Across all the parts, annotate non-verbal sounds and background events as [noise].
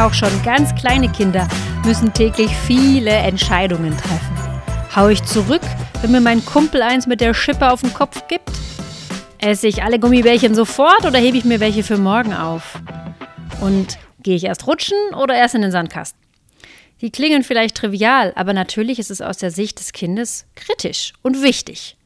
Auch schon ganz kleine Kinder müssen täglich viele Entscheidungen treffen. Hau ich zurück, wenn mir mein Kumpel eins mit der Schippe auf den Kopf gibt? Esse ich alle Gummibärchen sofort oder hebe ich mir welche für morgen auf? Und gehe ich erst rutschen oder erst in den Sandkasten? Die klingen vielleicht trivial, aber natürlich ist es aus der Sicht des Kindes kritisch und wichtig.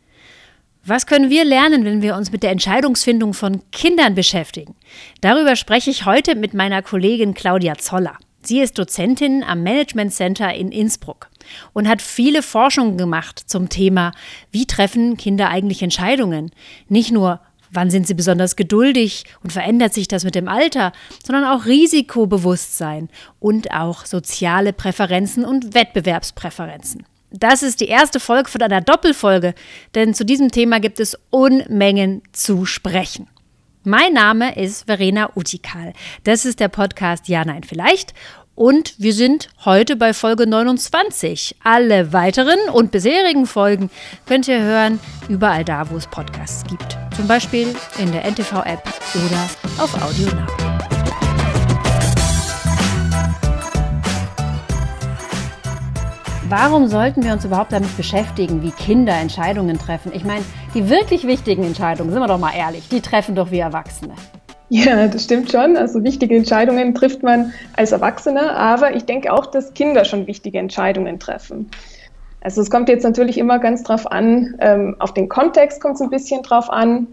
Was können wir lernen, wenn wir uns mit der Entscheidungsfindung von Kindern beschäftigen? Darüber spreche ich heute mit meiner Kollegin Claudia Zoller. Sie ist Dozentin am Management Center in Innsbruck und hat viele Forschungen gemacht zum Thema, wie treffen Kinder eigentlich Entscheidungen? Nicht nur, wann sind sie besonders geduldig und verändert sich das mit dem Alter, sondern auch Risikobewusstsein und auch soziale Präferenzen und Wettbewerbspräferenzen. Das ist die erste Folge von einer Doppelfolge, denn zu diesem Thema gibt es Unmengen zu sprechen. Mein Name ist Verena Utikal. Das ist der Podcast Ja, Nein, Vielleicht. Und wir sind heute bei Folge 29. Alle weiteren und bisherigen Folgen könnt ihr hören überall da, wo es Podcasts gibt. Zum Beispiel in der NTV-App oder auf Audio Warum sollten wir uns überhaupt damit beschäftigen, wie Kinder Entscheidungen treffen? Ich meine, die wirklich wichtigen Entscheidungen, sind wir doch mal ehrlich, die treffen doch wir Erwachsene. Ja, das stimmt schon. Also wichtige Entscheidungen trifft man als Erwachsener, aber ich denke auch, dass Kinder schon wichtige Entscheidungen treffen. Also es kommt jetzt natürlich immer ganz drauf an, ähm, auf den Kontext kommt es ein bisschen drauf an,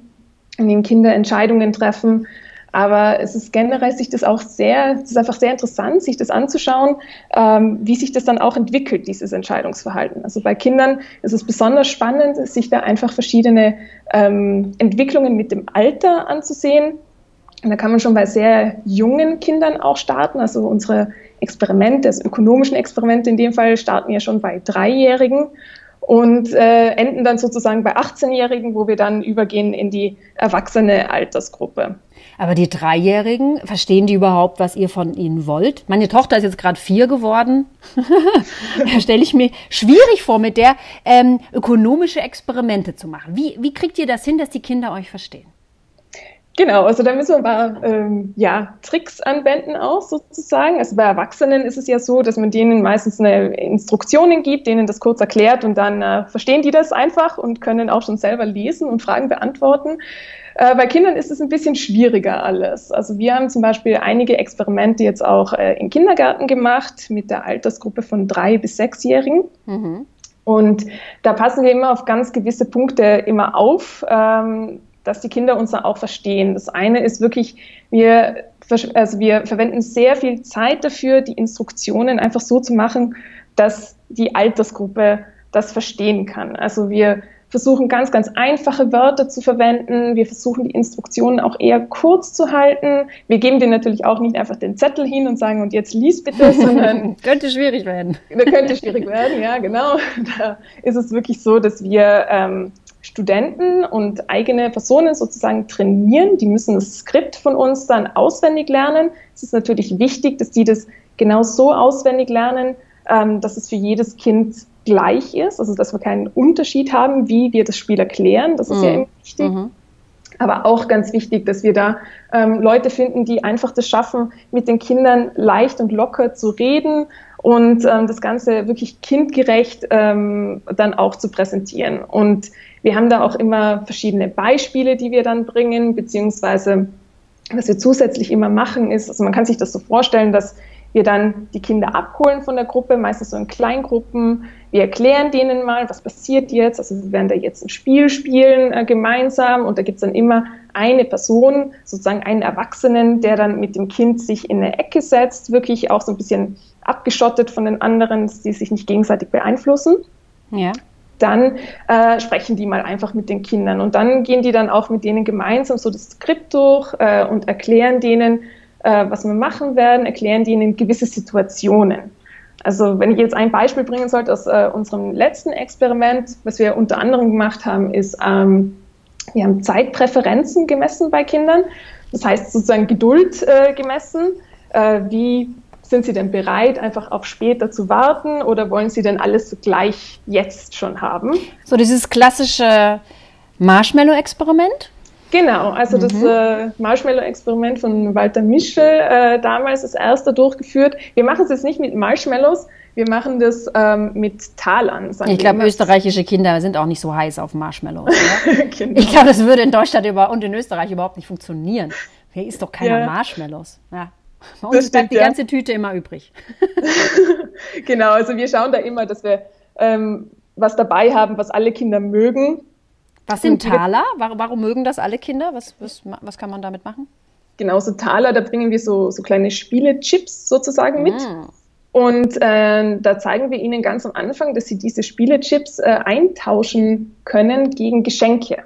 in dem Kinder Entscheidungen treffen. Aber es ist generell sich das auch sehr, es ist einfach sehr interessant, sich das anzuschauen, ähm, wie sich das dann auch entwickelt, dieses Entscheidungsverhalten. Also bei Kindern ist es besonders spannend, sich da einfach verschiedene ähm, Entwicklungen mit dem Alter anzusehen. Und da kann man schon bei sehr jungen Kindern auch starten. Also unsere Experimente, also ökonomischen Experimente in dem Fall, starten ja schon bei Dreijährigen und äh, enden dann sozusagen bei 18-Jährigen, wo wir dann übergehen in die erwachsene Altersgruppe. Aber die Dreijährigen, verstehen die überhaupt, was ihr von ihnen wollt? Meine Tochter ist jetzt gerade vier geworden. [laughs] da stelle ich mir schwierig vor, mit der ähm, ökonomische Experimente zu machen. Wie, wie kriegt ihr das hin, dass die Kinder euch verstehen? Genau, also da müssen wir ein paar ähm, ja, Tricks anwenden auch sozusagen. Also bei Erwachsenen ist es ja so, dass man denen meistens eine Instruktionen gibt, denen das kurz erklärt und dann äh, verstehen die das einfach und können auch schon selber lesen und Fragen beantworten. Äh, bei Kindern ist es ein bisschen schwieriger alles. Also wir haben zum Beispiel einige Experimente jetzt auch äh, im Kindergarten gemacht mit der Altersgruppe von drei bis sechsjährigen. Mhm. Und da passen wir immer auf ganz gewisse Punkte immer auf, ähm, dass die Kinder uns dann auch verstehen. Das eine ist wirklich, wir, also wir verwenden sehr viel Zeit dafür, die Instruktionen einfach so zu machen, dass die Altersgruppe das verstehen kann. Also wir versuchen ganz, ganz einfache Wörter zu verwenden. Wir versuchen die Instruktionen auch eher kurz zu halten. Wir geben denen natürlich auch nicht einfach den Zettel hin und sagen, und jetzt lies bitte, [laughs] sondern. könnte schwierig werden. Da könnte schwierig werden, ja, genau. [laughs] Da ist es wirklich so, dass wir ähm, Studenten und eigene Personen sozusagen trainieren. Die müssen das Skript von uns dann auswendig lernen. Es ist natürlich wichtig, dass die das genau so auswendig lernen, ähm, dass es für jedes Kind gleich ist, also dass wir keinen Unterschied haben, wie wir das Spiel erklären. Das ist mhm. ja immer wichtig. Mhm. Aber auch ganz wichtig, dass wir da ähm, Leute finden, die einfach das schaffen, mit den Kindern leicht und locker zu reden und ähm, das Ganze wirklich kindgerecht ähm, dann auch zu präsentieren. Und wir haben da auch immer verschiedene Beispiele, die wir dann bringen, beziehungsweise was wir zusätzlich immer machen ist, also man kann sich das so vorstellen, dass wir dann die Kinder abholen von der Gruppe, meistens so in Kleingruppen. Wir erklären denen mal, was passiert jetzt. Also wir werden da jetzt ein Spiel spielen äh, gemeinsam und da gibt es dann immer eine Person, sozusagen einen Erwachsenen, der dann mit dem Kind sich in eine Ecke setzt, wirklich auch so ein bisschen abgeschottet von den anderen, die sich nicht gegenseitig beeinflussen. Ja. Dann äh, sprechen die mal einfach mit den Kindern und dann gehen die dann auch mit denen gemeinsam so das Skript durch äh, und erklären denen, äh, was wir machen werden, erklären die ihnen gewisse Situationen. Also wenn ich jetzt ein Beispiel bringen sollte aus äh, unserem letzten Experiment, was wir unter anderem gemacht haben, ist, ähm, wir haben Zeitpräferenzen gemessen bei Kindern. Das heißt sozusagen Geduld äh, gemessen. Äh, wie sind sie denn bereit, einfach auf später zu warten oder wollen sie denn alles gleich jetzt schon haben? So dieses klassische Marshmallow-Experiment? Genau, also mhm. das äh, Marshmallow-Experiment von Walter Mischel äh, damals als erster durchgeführt. Wir machen es jetzt nicht mit Marshmallows, wir machen das ähm, mit Talern. Ich glaube, österreichische Kinder sind auch nicht so heiß auf Marshmallows. [laughs] genau. Ich glaube, das würde in Deutschland über, und in Österreich überhaupt nicht funktionieren. Hier isst doch keiner ja. Marshmallows. Ja. Bei uns stimmt, bleibt die ja. ganze Tüte immer übrig. [laughs] [laughs] genau, also wir schauen da immer, dass wir ähm, was dabei haben, was alle Kinder mögen. Was sind Taler? Warum, warum, mögen das alle Kinder? Was, was, was kann man damit machen? Genau, so Taler, da bringen wir so, so kleine Spielechips sozusagen mit. Mm. Und äh, da zeigen wir Ihnen ganz am Anfang, dass Sie diese Spielechips äh, eintauschen können gegen Geschenke.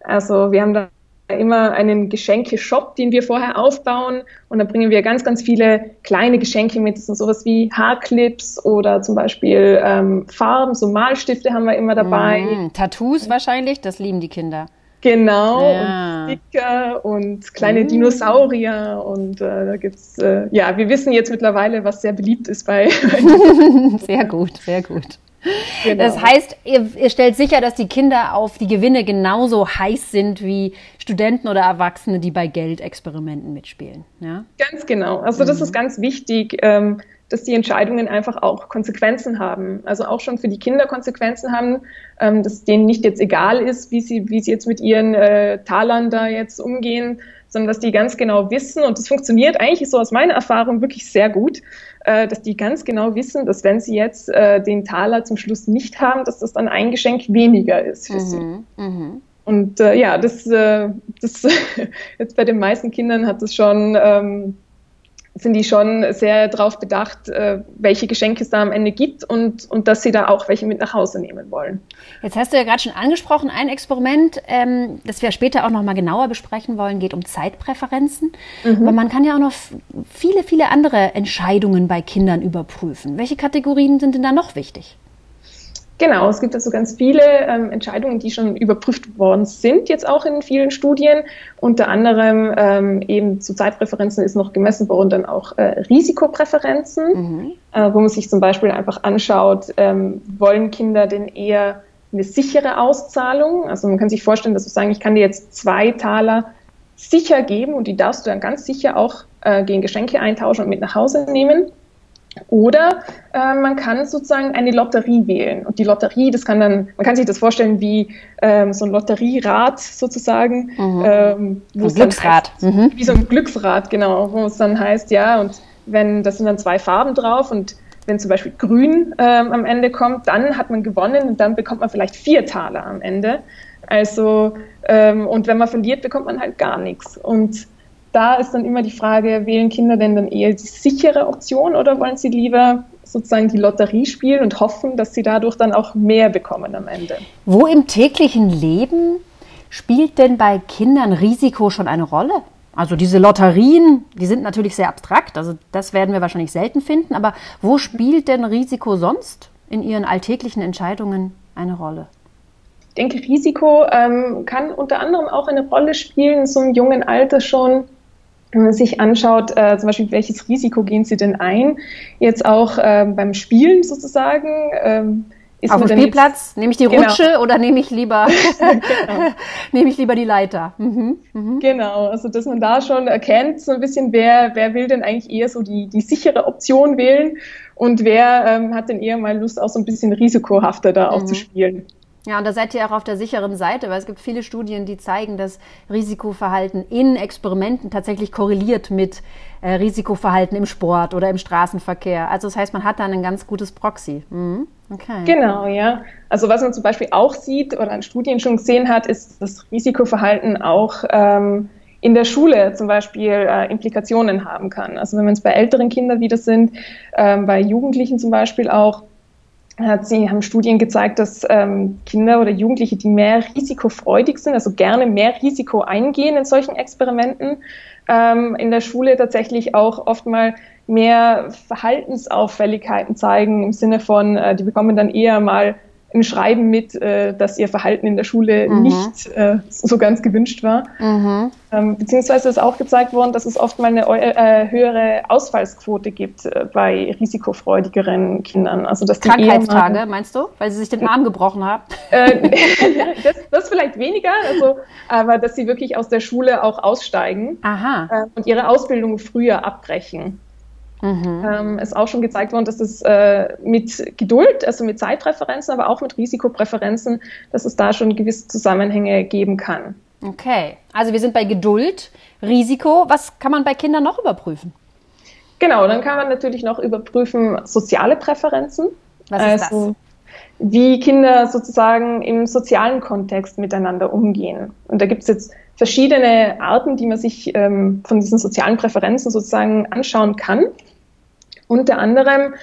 Also wir haben da immer einen Geschenkeshop, den wir vorher aufbauen und dann bringen wir ganz, ganz viele kleine Geschenke mit. Das sind sowas wie Haarclips oder zum Beispiel ähm, Farben, so Malstifte haben wir immer dabei. Mm, Tattoos wahrscheinlich, das lieben die Kinder. Genau, ja. und Sticker und kleine mm. Dinosaurier und äh, da gibt's, äh, ja, wir wissen jetzt mittlerweile, was sehr beliebt ist bei. [laughs] [laughs] sehr gut, sehr gut. Genau. Das heißt, ihr, ihr, stellt sicher, dass die Kinder auf die Gewinne genauso heiß sind wie Studenten oder Erwachsene, die bei Geldexperimenten mitspielen. Ja? Ganz genau. Also das mhm. ist ganz wichtig, ähm, dass die Entscheidungen einfach auch Konsequenzen haben. Also auch schon für die Kinder Konsequenzen haben, ähm, dass denen nicht jetzt egal ist, wie sie, wie sie jetzt mit ihren äh, Talern da jetzt umgehen, sondern dass die ganz genau wissen, und das funktioniert eigentlich so aus meiner Erfahrung wirklich sehr gut, äh, dass die ganz genau wissen, dass wenn sie jetzt äh, den Taler zum Schluss nicht haben, dass das dann ein Geschenk weniger ist für mhm, sie. Mhm. Und äh, ja, das, äh, das [laughs] jetzt bei den meisten Kindern hat das schon ähm, sind die schon sehr darauf bedacht, äh, welche Geschenke es da am Ende gibt und, und dass sie da auch welche mit nach Hause nehmen wollen. Jetzt hast du ja gerade schon angesprochen, ein Experiment, ähm, das wir später auch noch mal genauer besprechen wollen, geht um Zeitpräferenzen. Mhm. Aber man kann ja auch noch viele, viele andere Entscheidungen bei Kindern überprüfen. Welche Kategorien sind denn da noch wichtig? Genau, es gibt also ganz viele ähm, Entscheidungen, die schon überprüft worden sind, jetzt auch in vielen Studien. Unter anderem ähm, eben zu Zeitpräferenzen ist noch gemessen worden dann auch äh, Risikopräferenzen, mhm. äh, wo man sich zum Beispiel einfach anschaut, ähm, wollen Kinder denn eher eine sichere Auszahlung? Also man kann sich vorstellen, dass wir sagen, ich kann dir jetzt zwei Taler sicher geben und die darfst du dann ganz sicher auch äh, gegen Geschenke eintauschen und mit nach Hause nehmen. Oder äh, man kann sozusagen eine Lotterie wählen. Und die Lotterie, das kann dann, man kann sich das vorstellen wie ähm, so ein Lotterierad sozusagen. Mhm. Ähm, ein Glücksrad. Heißt, mhm. Wie so ein Glücksrad, genau, wo es dann heißt, ja, und wenn, das sind dann zwei Farben drauf und wenn zum Beispiel grün ähm, am Ende kommt, dann hat man gewonnen und dann bekommt man vielleicht vier Taler am Ende. Also, ähm, und wenn man verliert, bekommt man halt gar nichts. Und da ist dann immer die Frage, wählen Kinder denn dann eher die sichere Option oder wollen sie lieber sozusagen die Lotterie spielen und hoffen, dass sie dadurch dann auch mehr bekommen am Ende? Wo im täglichen Leben spielt denn bei Kindern Risiko schon eine Rolle? Also diese Lotterien, die sind natürlich sehr abstrakt, also das werden wir wahrscheinlich selten finden, aber wo spielt denn Risiko sonst in Ihren alltäglichen Entscheidungen eine Rolle? Ich denke, Risiko ähm, kann unter anderem auch eine Rolle spielen, in so einem jungen Alter schon, wenn man sich anschaut, äh, zum Beispiel, welches Risiko gehen Sie denn ein? Jetzt auch äh, beim Spielen sozusagen. Ähm, Auf dem Spielplatz nehme ich die genau. Rutsche oder nehme ich lieber genau. [laughs] [laughs] nehme ich lieber die Leiter? Mhm. Mhm. Genau, also dass man da schon erkennt so ein bisschen, wer wer will denn eigentlich eher so die die sichere Option wählen und wer ähm, hat denn eher mal Lust auch so ein bisschen risikohafter da auch zu mhm. spielen. Ja, und da seid ihr auch auf der sicheren Seite, weil es gibt viele Studien, die zeigen, dass Risikoverhalten in Experimenten tatsächlich korreliert mit äh, Risikoverhalten im Sport oder im Straßenverkehr. Also das heißt, man hat da ein ganz gutes Proxy. Mhm. Okay. Genau, ja. Also was man zum Beispiel auch sieht oder an Studien schon gesehen hat, ist, dass Risikoverhalten auch ähm, in der Schule zum Beispiel äh, Implikationen haben kann. Also wenn wir es bei älteren Kindern wieder sind, ähm, bei Jugendlichen zum Beispiel auch, Sie haben Studien gezeigt, dass ähm, Kinder oder Jugendliche, die mehr risikofreudig sind, also gerne mehr Risiko eingehen in solchen Experimenten, ähm, in der Schule tatsächlich auch oft mal mehr Verhaltensauffälligkeiten zeigen, im Sinne von, äh, die bekommen dann eher mal ein Schreiben mit, äh, dass ihr Verhalten in der Schule mhm. nicht äh, so ganz gewünscht war. Mhm. Ähm, beziehungsweise ist auch gezeigt worden, dass es oft mal eine äh, höhere Ausfallsquote gibt äh, bei risikofreudigeren Kindern. Also dass die Krankheitstage, meinst du? Weil sie sich den Arm gebrochen haben? Äh, [laughs] das, das, vielleicht weniger, also, aber dass sie wirklich aus der Schule auch aussteigen äh, und ihre Ausbildung früher abbrechen. Mhm. Ähm, ist auch schon gezeigt worden, dass es äh, mit Geduld, also mit Zeitpräferenzen, aber auch mit Risikopräferenzen, dass es da schon gewisse Zusammenhänge geben kann. Okay, also wir sind bei Geduld, Risiko. Was kann man bei Kindern noch überprüfen? Genau, dann kann man natürlich noch überprüfen soziale Präferenzen. Was ist also, das? Wie Kinder sozusagen im sozialen Kontext miteinander umgehen. Und da gibt es jetzt verschiedene Arten, die man sich ähm, von diesen sozialen Präferenzen sozusagen anschauen kann. Unter anderem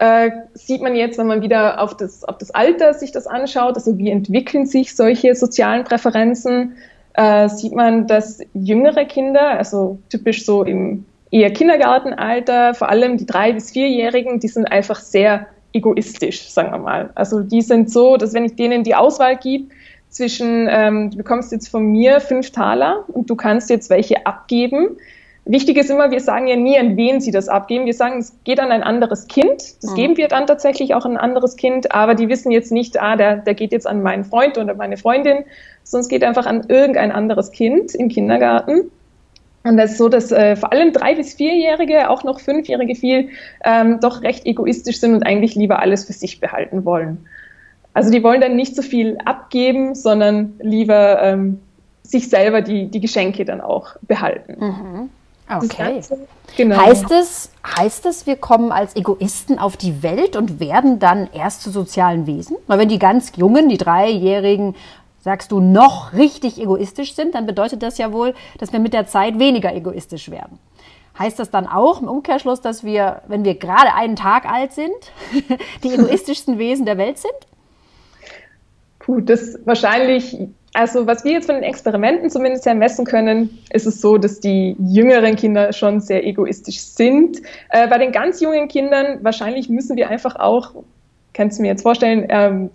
äh, sieht man jetzt, wenn man wieder auf das, auf das Alter sich das anschaut, also wie entwickeln sich solche sozialen Präferenzen, äh, sieht man, dass jüngere Kinder, also typisch so im eher Kindergartenalter, vor allem die drei- bis vierjährigen, die sind einfach sehr egoistisch, sagen wir mal. Also die sind so, dass wenn ich denen die Auswahl gebe, zwischen, ähm, du bekommst jetzt von mir fünf Taler und du kannst jetzt welche abgeben. Wichtig ist immer, wir sagen ja nie, an wen sie das abgeben. Wir sagen, es geht an ein anderes Kind. Das mhm. geben wir dann tatsächlich auch an ein anderes Kind, aber die wissen jetzt nicht, ah, der, der geht jetzt an meinen Freund oder meine Freundin, sondern es geht einfach an irgendein anderes Kind im Kindergarten. Und das ist so, dass äh, vor allem drei- bis vierjährige, auch noch fünfjährige viel, ähm, doch recht egoistisch sind und eigentlich lieber alles für sich behalten wollen. Also die wollen dann nicht so viel abgeben, sondern lieber ähm, sich selber die, die Geschenke dann auch behalten. Mhm. Okay. genau. Heißt es, heißt es, wir kommen als Egoisten auf die Welt und werden dann erst zu sozialen Wesen? Weil wenn die ganz Jungen, die Dreijährigen, sagst du, noch richtig egoistisch sind, dann bedeutet das ja wohl, dass wir mit der Zeit weniger egoistisch werden. Heißt das dann auch im Umkehrschluss, dass wir, wenn wir gerade einen Tag alt sind, [laughs] die [laughs] egoistischsten Wesen der Welt sind? Gut, das wahrscheinlich, also was wir jetzt von den Experimenten zumindest her messen können, ist es so, dass die jüngeren Kinder schon sehr egoistisch sind. Äh, bei den ganz jungen Kindern wahrscheinlich müssen wir einfach auch, kannst du mir jetzt vorstellen, ähm,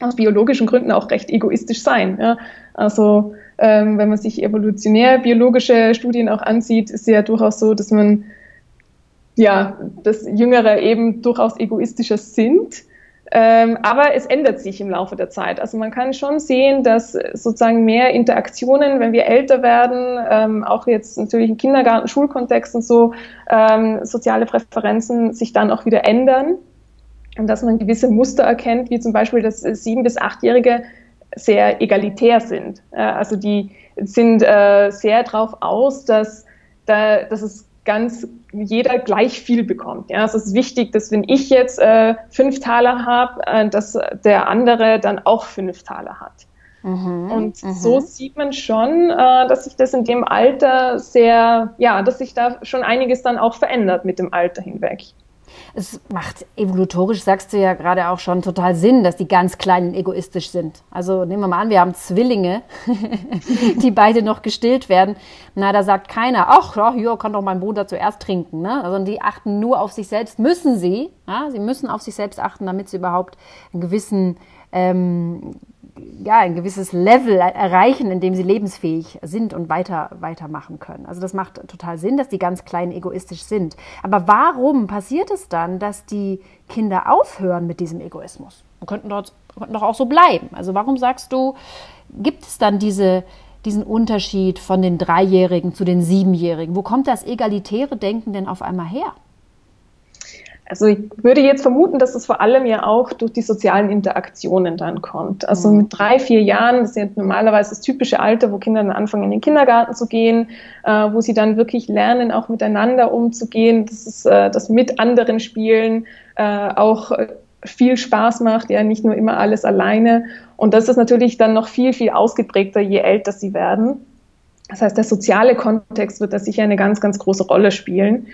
aus biologischen Gründen auch recht egoistisch sein. Ja? Also ähm, wenn man sich evolutionär biologische Studien auch ansieht, ist es ja durchaus so, dass man ja, dass Jüngere eben durchaus egoistischer sind. Ähm, aber es ändert sich im Laufe der Zeit. Also man kann schon sehen, dass sozusagen mehr Interaktionen, wenn wir älter werden, ähm, auch jetzt natürlich im Kindergarten, Schulkontext und so, ähm, soziale Präferenzen sich dann auch wieder ändern. Und dass man gewisse Muster erkennt, wie zum Beispiel, dass sieben- bis achtjährige sehr egalitär sind. Äh, also die sind äh, sehr darauf aus, dass, da, dass es ganz jeder gleich viel bekommt. Ja, es ist wichtig, dass wenn ich jetzt äh, fünf Taler habe, äh, dass der andere dann auch fünf Taler hat. Mhm, und mhm. so sieht man schon, äh, dass sich das in dem Alter sehr, ja, dass sich da schon einiges dann auch verändert mit dem Alter hinweg. Es macht evolutorisch, sagst du ja gerade auch schon, total Sinn, dass die ganz Kleinen egoistisch sind. Also nehmen wir mal an, wir haben Zwillinge, [laughs] die beide noch gestillt werden. Na, da sagt keiner, ach ja, hier kann doch mein Bruder zuerst trinken. Ne? Also die achten nur auf sich selbst, müssen sie. Ja? Sie müssen auf sich selbst achten, damit sie überhaupt einen gewissen ähm, ja, ein gewisses Level erreichen, in dem sie lebensfähig sind und weiter, weitermachen können. Also das macht total Sinn, dass die ganz Kleinen egoistisch sind. Aber warum passiert es dann, dass die Kinder aufhören mit diesem Egoismus? Und könnten, dort, könnten doch auch so bleiben. Also warum sagst du, gibt es dann diese, diesen Unterschied von den Dreijährigen zu den Siebenjährigen? Wo kommt das egalitäre Denken denn auf einmal her? Also ich würde jetzt vermuten, dass es vor allem ja auch durch die sozialen Interaktionen dann kommt. Also mhm. mit drei, vier Jahren, das ist ja normalerweise das typische Alter, wo Kinder dann anfangen, in den Kindergarten zu gehen, äh, wo sie dann wirklich lernen, auch miteinander umzugehen, dass es äh, das mit anderen Spielen äh, auch viel Spaß macht, ja nicht nur immer alles alleine. Und das ist natürlich dann noch viel, viel ausgeprägter, je älter sie werden. Das heißt, der soziale Kontext wird da sicher eine ganz, ganz große Rolle spielen.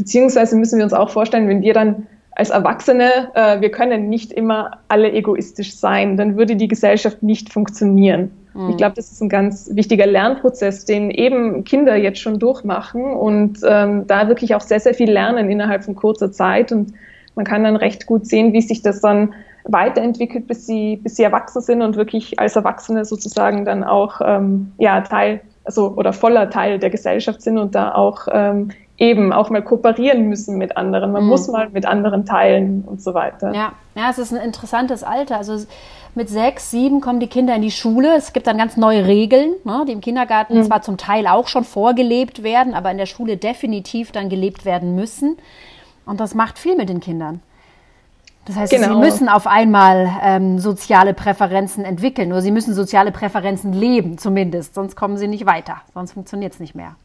Beziehungsweise müssen wir uns auch vorstellen, wenn wir dann als Erwachsene, äh, wir können nicht immer alle egoistisch sein, dann würde die Gesellschaft nicht funktionieren. Mhm. Ich glaube, das ist ein ganz wichtiger Lernprozess, den eben Kinder jetzt schon durchmachen und ähm, da wirklich auch sehr, sehr viel lernen innerhalb von kurzer Zeit. Und man kann dann recht gut sehen, wie sich das dann weiterentwickelt, bis sie, bis sie erwachsen sind und wirklich als Erwachsene sozusagen dann auch ähm, ja, Teil also, oder voller Teil der Gesellschaft sind und da auch ähm, eben auch mal kooperieren müssen mit anderen. Man mhm. muss mal mit anderen teilen und so weiter. Ja, ja, es ist ein interessantes Alter. Also mit sechs, sieben kommen die Kinder in die Schule. Es gibt dann ganz neue Regeln, ne, die im Kindergarten mhm. zwar zum Teil auch schon vorgelebt werden, aber in der Schule definitiv dann gelebt werden müssen. Und das macht viel mit den Kindern. Das heißt, genau. sie müssen auf einmal ähm, soziale Präferenzen entwickeln, nur sie müssen soziale Präferenzen leben, zumindest, sonst kommen sie nicht weiter, sonst funktioniert es nicht mehr.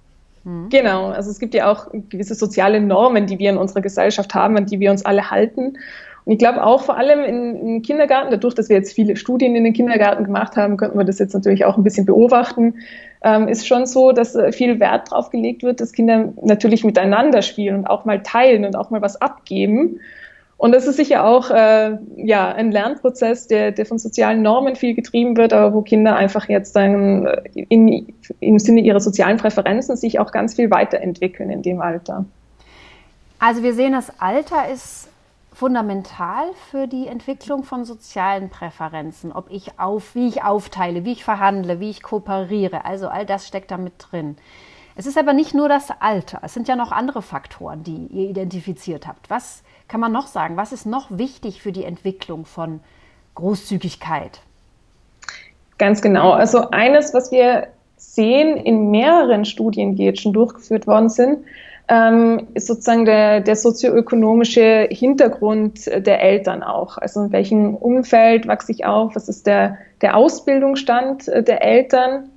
Mhm. Genau, also es gibt ja auch gewisse soziale Normen, die wir in unserer Gesellschaft haben, an die wir uns alle halten. Und ich glaube auch vor allem im Kindergarten, dadurch, dass wir jetzt viele Studien in den Kindergarten gemacht haben, könnten wir das jetzt natürlich auch ein bisschen beobachten, ähm, ist schon so, dass äh, viel Wert darauf gelegt wird, dass Kinder natürlich miteinander spielen und auch mal teilen und auch mal was abgeben. Und das ist sicher auch äh, ja, ein Lernprozess, der, der von sozialen Normen viel getrieben wird, aber wo Kinder einfach jetzt dann äh, in, im Sinne ihrer sozialen Präferenzen sich auch ganz viel weiterentwickeln in dem Alter. Also wir sehen, das Alter ist fundamental für die Entwicklung von sozialen Präferenzen, ob ich auf, wie ich aufteile, wie ich verhandle, wie ich kooperiere. Also all das steckt da mit drin. Es ist aber nicht nur das Alter, es sind ja noch andere Faktoren, die ihr identifiziert habt. Was kann man noch sagen? Was ist noch wichtig für die Entwicklung von Großzügigkeit? Ganz genau. Also eines, was wir sehen, in mehreren Studien, die jetzt schon durchgeführt worden sind, ähm, ist sozusagen der, der sozioökonomische Hintergrund der Eltern auch. Also in welchem Umfeld wachse ich auf? Was ist der, der Ausbildungsstand der Eltern?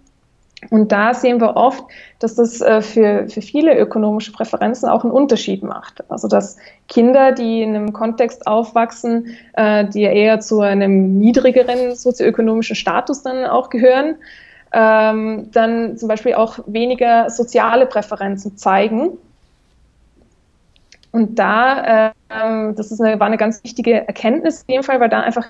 Und da sehen wir oft, dass das äh, für, für viele ökonomische Präferenzen auch einen Unterschied macht. Also dass Kinder, die in einem Kontext aufwachsen, äh, die eher zu einem niedrigeren sozioökonomischen Status dann auch gehören, ähm, dann zum Beispiel auch weniger soziale Präferenzen zeigen. Und da, äh, das ist eine, war eine ganz wichtige Erkenntnis in dem Fall, weil da einfach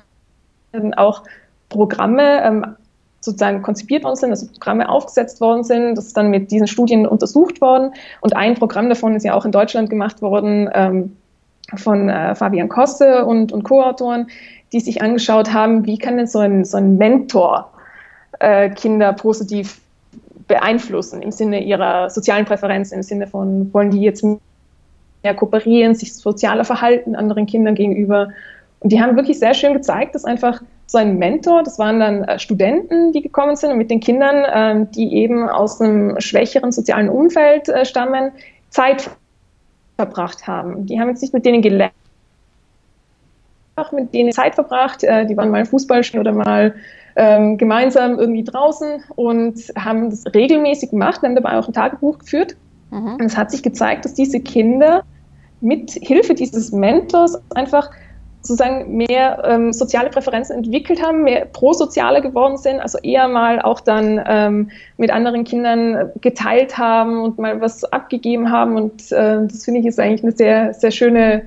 auch Programme ähm, sozusagen konzipiert worden sind, also Programme aufgesetzt worden sind. Das ist dann mit diesen Studien untersucht worden. Und ein Programm davon ist ja auch in Deutschland gemacht worden ähm, von äh, Fabian Kosse und, und Co-Autoren, die sich angeschaut haben, wie kann denn so ein, so ein Mentor äh, Kinder positiv beeinflussen im Sinne ihrer sozialen Präferenzen, im Sinne von, wollen die jetzt mehr kooperieren, sich sozialer verhalten anderen Kindern gegenüber. Und die haben wirklich sehr schön gezeigt, dass einfach so ein Mentor. Das waren dann äh, Studenten, die gekommen sind und mit den Kindern, ähm, die eben aus einem schwächeren sozialen Umfeld äh, stammen, Zeit verbracht haben. Die haben jetzt nicht mit denen gelernt, mit denen Zeit verbracht. Äh, die waren mal Fußballspielen oder mal ähm, gemeinsam irgendwie draußen und haben das regelmäßig gemacht, haben dabei auch ein Tagebuch geführt. Mhm. Und es hat sich gezeigt, dass diese Kinder mit Hilfe dieses Mentors einfach sozusagen mehr ähm, soziale Präferenzen entwickelt haben, mehr prosoziale geworden sind, also eher mal auch dann ähm, mit anderen Kindern geteilt haben und mal was abgegeben haben. Und äh, das finde ich ist eigentlich eine sehr, sehr schöne,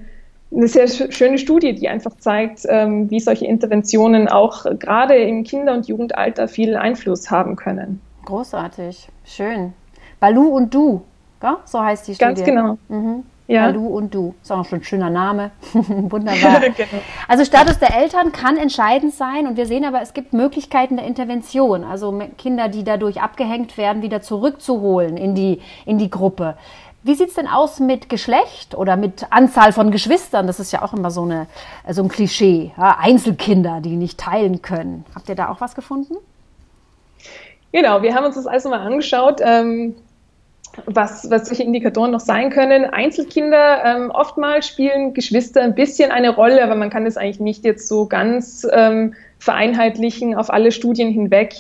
eine sehr schöne Studie, die einfach zeigt, ähm, wie solche Interventionen auch gerade im Kinder- und Jugendalter viel Einfluss haben können. Großartig, schön. Balu und du, ja? so heißt die Studie. Ganz genau. Mhm. Ja. du und du. Ist auch schon ein schöner Name. [laughs] Wunderbar. [laughs] genau. Also Status der Eltern kann entscheidend sein und wir sehen aber, es gibt Möglichkeiten der Intervention. Also Kinder, die dadurch abgehängt werden, wieder zurückzuholen in die, in die Gruppe. Wie sieht es denn aus mit Geschlecht oder mit Anzahl von Geschwistern? Das ist ja auch immer so, eine, so ein Klischee. Ja, Einzelkinder, die nicht teilen können. Habt ihr da auch was gefunden? Genau, wir haben uns das also mal angeschaut. Ähm, was, was solche Indikatoren noch sein können. Einzelkinder, ähm, oftmals spielen Geschwister ein bisschen eine Rolle, aber man kann das eigentlich nicht jetzt so ganz ähm, vereinheitlichen auf alle Studien hinweg.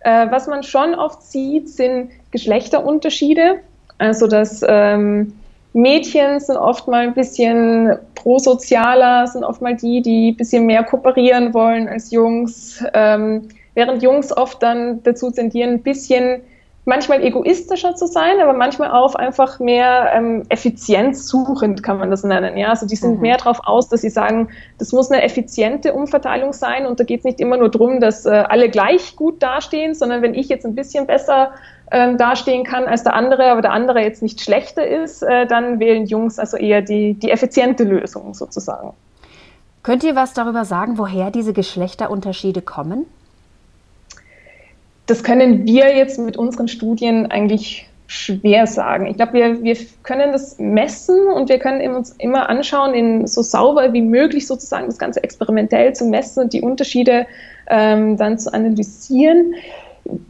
Äh, was man schon oft sieht, sind Geschlechterunterschiede. Also dass ähm, Mädchen sind oft mal ein bisschen prosozialer, sind oft mal die, die ein bisschen mehr kooperieren wollen als Jungs, ähm, während Jungs oft dann dazu tendieren, ein bisschen manchmal egoistischer zu sein, aber manchmal auch einfach mehr ähm, effizienzsuchend, kann man das nennen. Ja? Also die sind mhm. mehr darauf aus, dass sie sagen, das muss eine effiziente Umverteilung sein und da geht es nicht immer nur darum, dass äh, alle gleich gut dastehen, sondern wenn ich jetzt ein bisschen besser ähm, dastehen kann als der andere, aber der andere jetzt nicht schlechter ist, äh, dann wählen Jungs also eher die, die effiziente Lösung sozusagen. Könnt ihr was darüber sagen, woher diese Geschlechterunterschiede kommen? Das können wir jetzt mit unseren Studien eigentlich schwer sagen. Ich glaube, wir, wir können das messen und wir können uns immer anschauen, in so sauber wie möglich sozusagen das Ganze experimentell zu messen und die Unterschiede ähm, dann zu analysieren.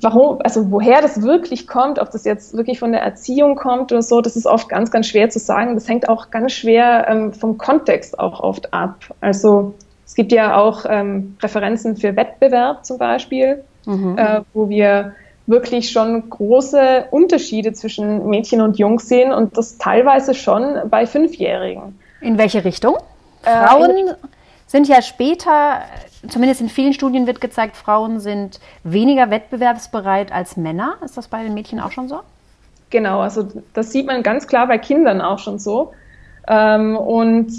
Warum, also woher das wirklich kommt, ob das jetzt wirklich von der Erziehung kommt oder so, das ist oft ganz, ganz schwer zu sagen. Das hängt auch ganz schwer ähm, vom Kontext auch oft ab. Also es gibt ja auch ähm, Referenzen für Wettbewerb zum Beispiel, mhm. äh, wo wir wirklich schon große Unterschiede zwischen Mädchen und Jungs sehen und das teilweise schon bei Fünfjährigen. In welche Richtung? Äh, Frauen sind ja später, zumindest in vielen Studien wird gezeigt, Frauen sind weniger wettbewerbsbereit als Männer. Ist das bei den Mädchen auch schon so? Genau, also das sieht man ganz klar bei Kindern auch schon so. Ähm, und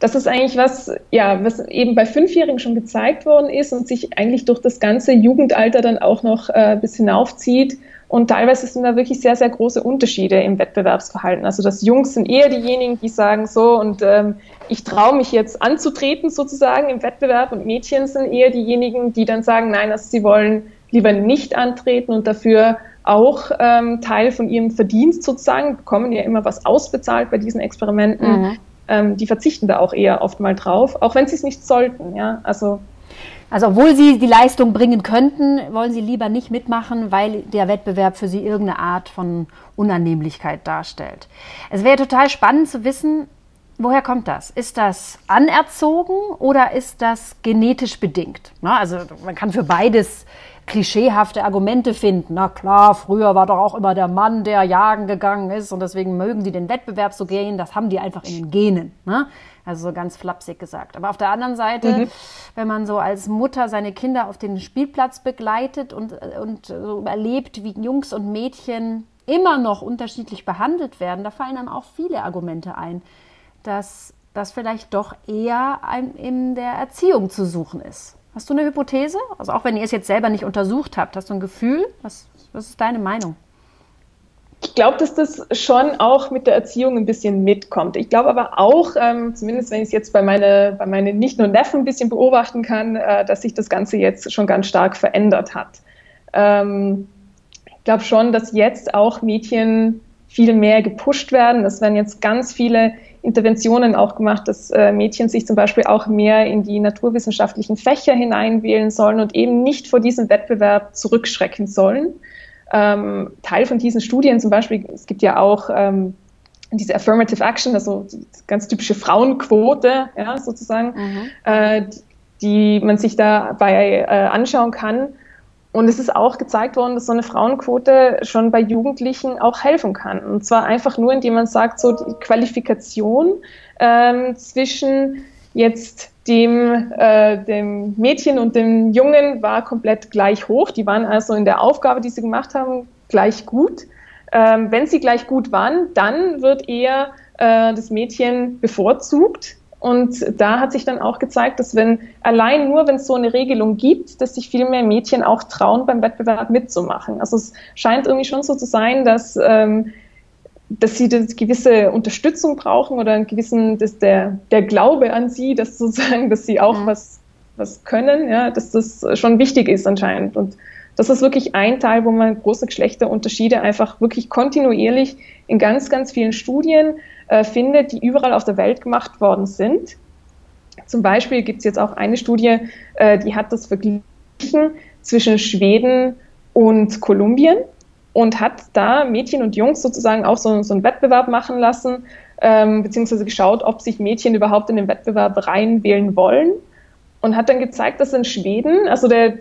das ist eigentlich was, ja, was eben bei Fünfjährigen schon gezeigt worden ist und sich eigentlich durch das ganze Jugendalter dann auch noch äh, bis hinaufzieht. Und teilweise sind da wirklich sehr, sehr große Unterschiede im Wettbewerbsverhalten. Also das Jungs sind eher diejenigen, die sagen so, und ähm, ich traue mich jetzt anzutreten sozusagen im Wettbewerb und Mädchen sind eher diejenigen, die dann sagen, nein, also sie wollen lieber nicht antreten und dafür auch ähm, Teil von ihrem Verdienst sozusagen, bekommen ja immer was ausbezahlt bei diesen Experimenten. Mhm ähm, die verzichten da auch eher oft mal drauf, auch wenn sie es nicht sollten. Ja? Also, also obwohl sie die Leistung bringen könnten, wollen sie lieber nicht mitmachen, weil der Wettbewerb für sie irgendeine Art von Unannehmlichkeit darstellt. Es wäre total spannend zu wissen, woher kommt das? Ist das anerzogen oder ist das genetisch bedingt? Na, also man kann für beides klischeehafte Argumente finden. Na klar, früher war doch auch immer der Mann, der jagen gegangen ist und deswegen mögen die den Wettbewerb so gehen. Das haben die einfach in den Genen. Ne? Also so ganz flapsig gesagt. Aber auf der anderen Seite, mhm. wenn man so als Mutter seine Kinder auf den Spielplatz begleitet und, und so erlebt, wie Jungs und Mädchen immer noch unterschiedlich behandelt werden, da fallen dann auch viele Argumente ein, dass das vielleicht doch eher in der Erziehung zu suchen ist. Hast du eine Hypothese? Also auch wenn ihr es jetzt selber nicht untersucht habt, hast du ein Gefühl? Was, was ist deine Meinung? Ich glaube, dass das schon auch mit der Erziehung ein bisschen mitkommt. Ich glaube aber auch, ähm, zumindest wenn ich es jetzt bei, meine, bei meinen nicht nur Neffen ein bisschen beobachten kann, äh, dass sich das Ganze jetzt schon ganz stark verändert hat. Ähm, ich glaube schon, dass jetzt auch Mädchen viel mehr gepusht werden. Es werden jetzt ganz viele Interventionen auch gemacht, dass äh, Mädchen sich zum Beispiel auch mehr in die naturwissenschaftlichen Fächer hineinwählen sollen und eben nicht vor diesem Wettbewerb zurückschrecken sollen. Ähm, Teil von diesen Studien zum Beispiel, es gibt ja auch ähm, diese Affirmative Action, also die ganz typische Frauenquote, ja, sozusagen, mhm. äh, die, die man sich dabei äh, anschauen kann. Und es ist auch gezeigt worden, dass so eine Frauenquote schon bei Jugendlichen auch helfen kann. Und zwar einfach nur, indem man sagt, so die Qualifikation ähm, zwischen jetzt dem, äh, dem Mädchen und dem Jungen war komplett gleich hoch. Die waren also in der Aufgabe, die sie gemacht haben, gleich gut. Ähm, wenn sie gleich gut waren, dann wird eher äh, das Mädchen bevorzugt und da hat sich dann auch gezeigt, dass wenn allein nur, wenn es so eine Regelung gibt, dass sich viel mehr Mädchen auch trauen, beim Wettbewerb mitzumachen. Also es scheint irgendwie schon so zu sein, dass, ähm, dass sie das gewisse Unterstützung brauchen oder einen gewissen, dass der, der Glaube an sie, dass sozusagen, dass sie auch mhm. was, was können, ja, dass das schon wichtig ist anscheinend. Und das ist wirklich ein Teil, wo man große Geschlechterunterschiede einfach wirklich kontinuierlich in ganz, ganz vielen Studien äh, findet, die überall auf der Welt gemacht worden sind. Zum Beispiel gibt es jetzt auch eine Studie, äh, die hat das verglichen zwischen Schweden und Kolumbien und hat da Mädchen und Jungs sozusagen auch so, so einen Wettbewerb machen lassen, ähm, beziehungsweise geschaut, ob sich Mädchen überhaupt in den Wettbewerb reinwählen wollen und hat dann gezeigt, dass in Schweden, also der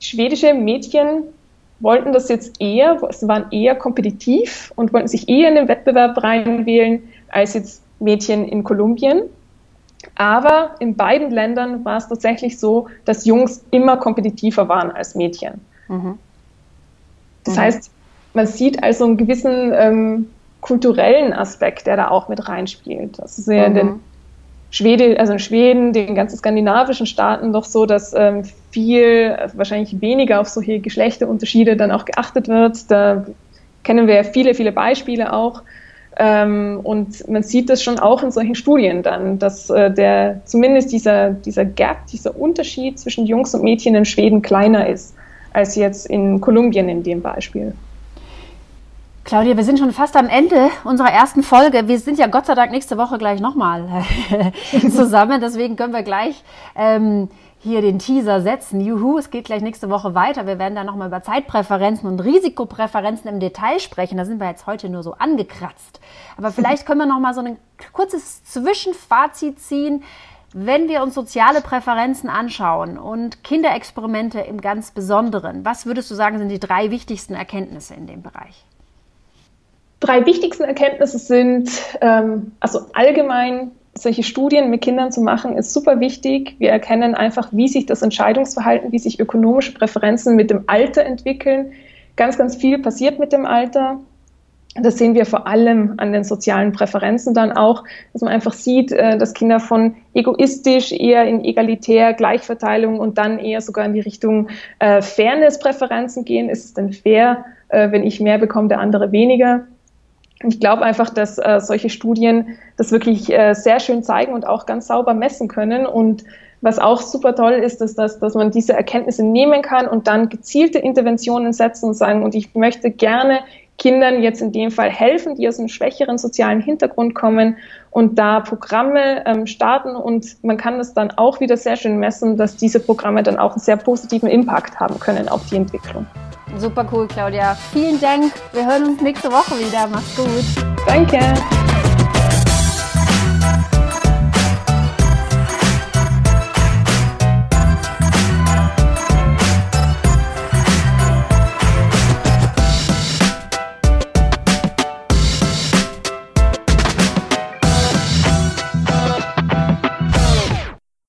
schwedische Mädchen wollten das jetzt eher, sie waren eher kompetitiv und wollten sich eher in den Wettbewerb reinwählen als jetzt Mädchen in Kolumbien. Aber in beiden Ländern war es tatsächlich so, dass Jungs immer kompetitiver waren als Mädchen. Mhm. Das mhm. heißt, man sieht also einen gewissen ähm, kulturellen Aspekt, der da auch mit reinspielt. Das ist ja mhm. in den Schwede, also in Schweden, den ganzen skandinavischen Staaten doch so, dass ähm, viel, wahrscheinlich weniger auf solche Geschlechterunterschiede dann auch geachtet wird. Da kennen wir viele, viele Beispiele auch. Ähm, und man sieht das schon auch in solchen Studien dann, dass äh, der, zumindest dieser, dieser Gap, dieser Unterschied zwischen Jungs und Mädchen in Schweden kleiner ist als jetzt in Kolumbien in dem Beispiel. Claudia, wir sind schon fast am Ende unserer ersten Folge. Wir sind ja Gott sei Dank nächste Woche gleich nochmal [laughs] zusammen. Deswegen können wir gleich ähm, hier den Teaser setzen. Juhu, es geht gleich nächste Woche weiter. Wir werden da nochmal über Zeitpräferenzen und Risikopräferenzen im Detail sprechen. Da sind wir jetzt heute nur so angekratzt. Aber vielleicht können wir nochmal so ein kurzes Zwischenfazit ziehen. Wenn wir uns soziale Präferenzen anschauen und Kinderexperimente im ganz Besonderen, was würdest du sagen, sind die drei wichtigsten Erkenntnisse in dem Bereich? Drei wichtigsten Erkenntnisse sind, ähm, also allgemein solche Studien mit Kindern zu machen, ist super wichtig. Wir erkennen einfach, wie sich das Entscheidungsverhalten, wie sich ökonomische Präferenzen mit dem Alter entwickeln. Ganz, ganz viel passiert mit dem Alter. Das sehen wir vor allem an den sozialen Präferenzen dann auch, dass man einfach sieht, äh, dass Kinder von egoistisch eher in egalitär Gleichverteilung und dann eher sogar in die Richtung äh, Fairness-Präferenzen gehen. Ist es denn fair, äh, wenn ich mehr bekomme, der andere weniger? Ich glaube einfach, dass äh, solche Studien das wirklich äh, sehr schön zeigen und auch ganz sauber messen können. Und was auch super toll ist, ist, dass, dass man diese Erkenntnisse nehmen kann und dann gezielte Interventionen setzen und sagen, und ich möchte gerne Kindern jetzt in dem Fall helfen, die aus einem schwächeren sozialen Hintergrund kommen und da Programme ähm, starten und man kann das dann auch wieder sehr schön messen, dass diese Programme dann auch einen sehr positiven Impact haben können auf die Entwicklung. Super cool, Claudia. Vielen Dank. Wir hören uns nächste Woche wieder. Mach's gut. Danke.